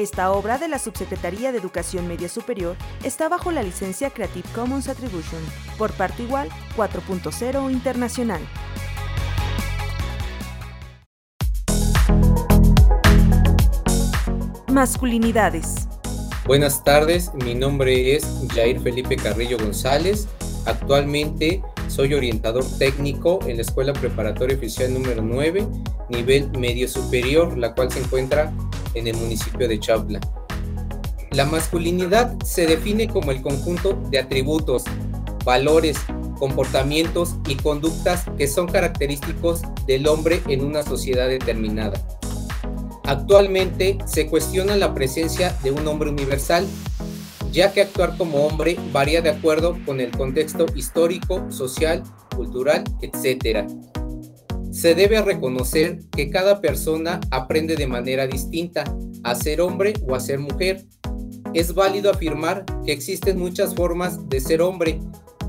Esta obra de la Subsecretaría de Educación Media Superior está bajo la licencia Creative Commons Attribution por parte igual 4.0 internacional. Masculinidades. Buenas tardes, mi nombre es Jair Felipe Carrillo González. Actualmente soy orientador técnico en la Escuela Preparatoria Oficial número 9, nivel medio superior, la cual se encuentra en el municipio de Chapla. La masculinidad se define como el conjunto de atributos, valores, comportamientos y conductas que son característicos del hombre en una sociedad determinada. Actualmente se cuestiona la presencia de un hombre universal, ya que actuar como hombre varía de acuerdo con el contexto histórico, social, cultural, etc. Se debe reconocer que cada persona aprende de manera distinta a ser hombre o a ser mujer. Es válido afirmar que existen muchas formas de ser hombre,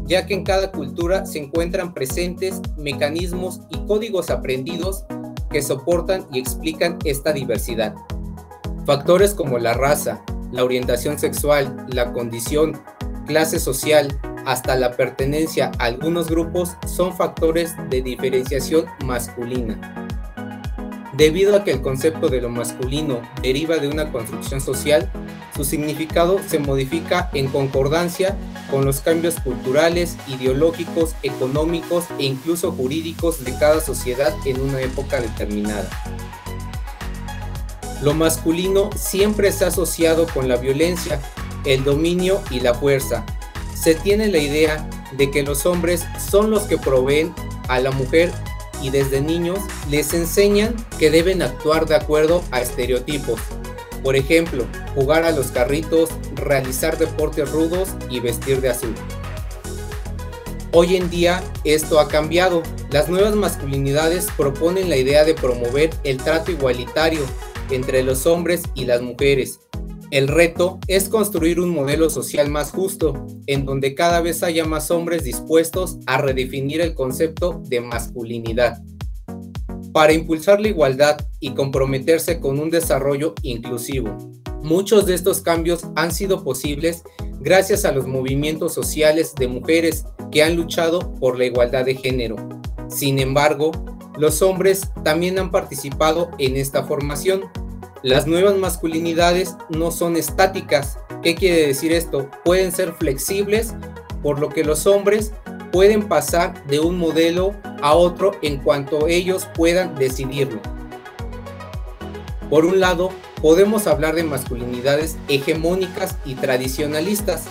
ya que en cada cultura se encuentran presentes mecanismos y códigos aprendidos que soportan y explican esta diversidad. Factores como la raza, la orientación sexual, la condición, clase social, hasta la pertenencia a algunos grupos son factores de diferenciación masculina. Debido a que el concepto de lo masculino deriva de una construcción social, su significado se modifica en concordancia con los cambios culturales, ideológicos, económicos e incluso jurídicos de cada sociedad en una época determinada. Lo masculino siempre está asociado con la violencia, el dominio y la fuerza. Se tiene la idea de que los hombres son los que proveen a la mujer y desde niños les enseñan que deben actuar de acuerdo a estereotipos. Por ejemplo, jugar a los carritos, realizar deportes rudos y vestir de azul. Hoy en día esto ha cambiado. Las nuevas masculinidades proponen la idea de promover el trato igualitario entre los hombres y las mujeres. El reto es construir un modelo social más justo, en donde cada vez haya más hombres dispuestos a redefinir el concepto de masculinidad. Para impulsar la igualdad y comprometerse con un desarrollo inclusivo. Muchos de estos cambios han sido posibles gracias a los movimientos sociales de mujeres que han luchado por la igualdad de género. Sin embargo, los hombres también han participado en esta formación las nuevas masculinidades no son estáticas. ¿Qué quiere decir esto? Pueden ser flexibles, por lo que los hombres pueden pasar de un modelo a otro en cuanto ellos puedan decidirlo. Por un lado, podemos hablar de masculinidades hegemónicas y tradicionalistas,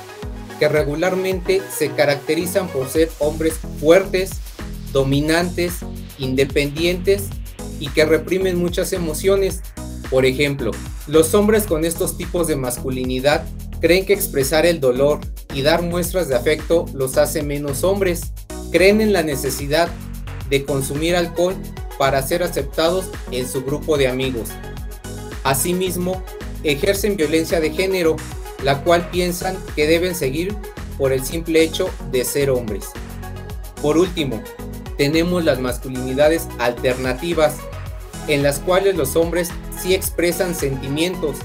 que regularmente se caracterizan por ser hombres fuertes, dominantes, independientes y que reprimen muchas emociones por ejemplo, los hombres con estos tipos de masculinidad creen que expresar el dolor y dar muestras de afecto los hace menos hombres. Creen en la necesidad de consumir alcohol para ser aceptados en su grupo de amigos. Asimismo, ejercen violencia de género, la cual piensan que deben seguir por el simple hecho de ser hombres. Por último, tenemos las masculinidades alternativas, en las cuales los hombres sí expresan sentimientos,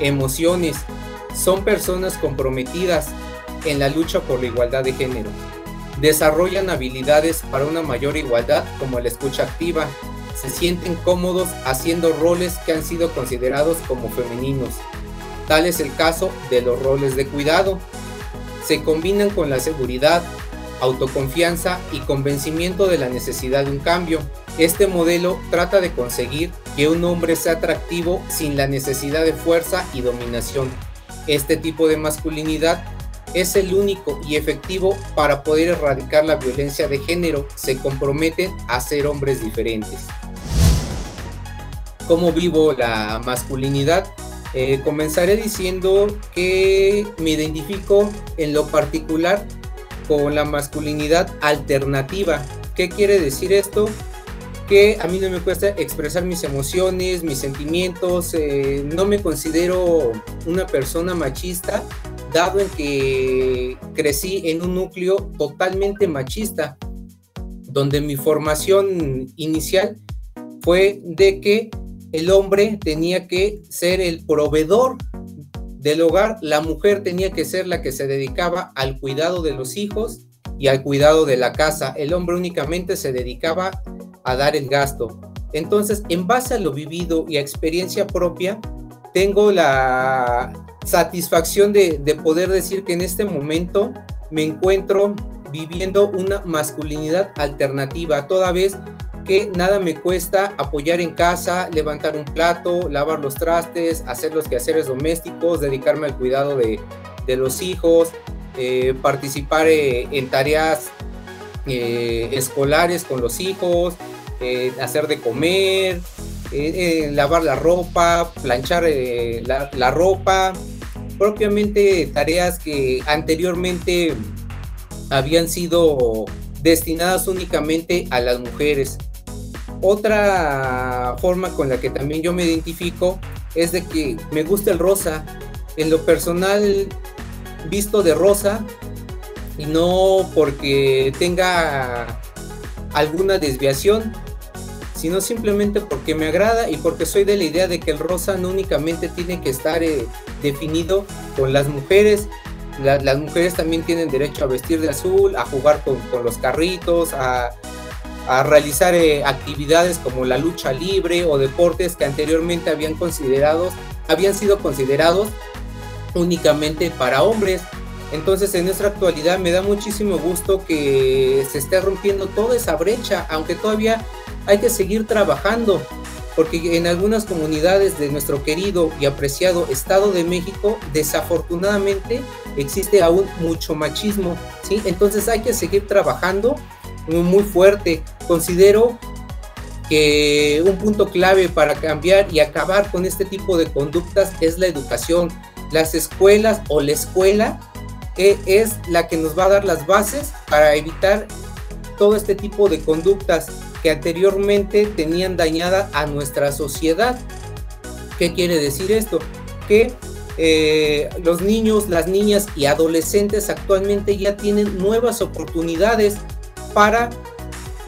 emociones, son personas comprometidas en la lucha por la igualdad de género. Desarrollan habilidades para una mayor igualdad como la escucha activa, se sienten cómodos haciendo roles que han sido considerados como femeninos. Tal es el caso de los roles de cuidado. Se combinan con la seguridad, autoconfianza y convencimiento de la necesidad de un cambio. Este modelo trata de conseguir que un hombre sea atractivo sin la necesidad de fuerza y dominación. Este tipo de masculinidad es el único y efectivo para poder erradicar la violencia de género. Se comprometen a ser hombres diferentes. ¿Cómo vivo la masculinidad? Eh, comenzaré diciendo que me identifico en lo particular con la masculinidad alternativa. ¿Qué quiere decir esto? Que a mí no me cuesta expresar mis emociones, mis sentimientos, eh, no me considero una persona machista, dado en que crecí en un núcleo totalmente machista, donde mi formación inicial fue de que el hombre tenía que ser el proveedor del hogar, la mujer tenía que ser la que se dedicaba al cuidado de los hijos y al cuidado de la casa. El hombre únicamente se dedicaba a dar el gasto. Entonces, en base a lo vivido y a experiencia propia, tengo la satisfacción de, poder decir que en este momento me encuentro viviendo una masculinidad alternativa, toda vez que nada me cuesta apoyar en casa, levantar un plato, lavar los trastes, hacer los quehaceres domésticos, dedicarme al cuidado de, los hijos, eh, participar eh, en tareas eh, escolares con los hijos, hacer de comer, lavar la ropa, planchar la ropa, propiamente tareas que anteriormente habían sido destinadas únicamente a las mujeres. Otra forma con la que también yo me identifico es de que me gusta el rosa. En lo personal, visto de rosa y no porque tenga alguna desviación, sino simplemente porque me agrada y porque soy de la idea de que el rosa no únicamente tiene que estar eh, definido con las mujeres, las mujeres también tienen derecho a vestir de azul, a jugar con, con los carritos, a, a realizar eh, actividades como la lucha libre o deportes que anteriormente habían considerados, habían sido considerados únicamente para hombres. Entonces en nuestra actualidad me da muchísimo gusto que se esté rompiendo toda esa brecha, aunque todavía hay que seguir trabajando, porque en algunas comunidades de nuestro querido y apreciado Estado de México, desafortunadamente existe aún mucho machismo, ¿sí? Entonces hay que seguir trabajando muy fuerte. Considero que un punto clave para cambiar y acabar con este tipo de conductas es la educación. Las escuelas o la escuela es la que nos va a dar las bases para evitar todo este tipo de conductas que anteriormente tenían dañada a nuestra sociedad. ¿Qué quiere decir esto? Que eh, los niños, las niñas y adolescentes actualmente ya tienen nuevas oportunidades para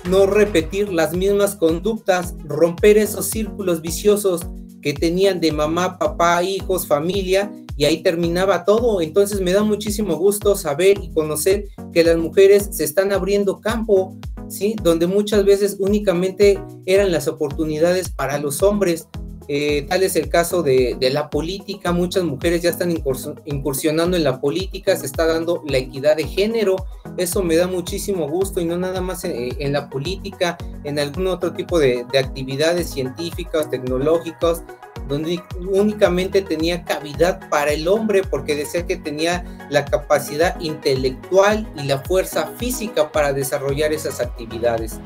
no repetir las mismas conductas, romper esos círculos viciosos que tenían de mamá, papá, hijos, familia, y ahí terminaba todo. Entonces me da muchísimo gusto saber y conocer que las mujeres se están abriendo campo, ¿sí? Donde muchas veces únicamente eran las oportunidades para los hombres. Eh, tal es el caso de, la política, muchas mujeres ya están incursionando en la política, se está dando la equidad de género, eso me da muchísimo gusto y no nada más en, la política, en algún otro tipo de, de actividades científicas, tecnológicas, donde únicamente tenía cavidad para el hombre porque decía que tenía la capacidad intelectual y la fuerza física para desarrollar esas actividades.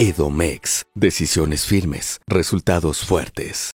Edomex. Decisiones firmes. Resultados fuertes.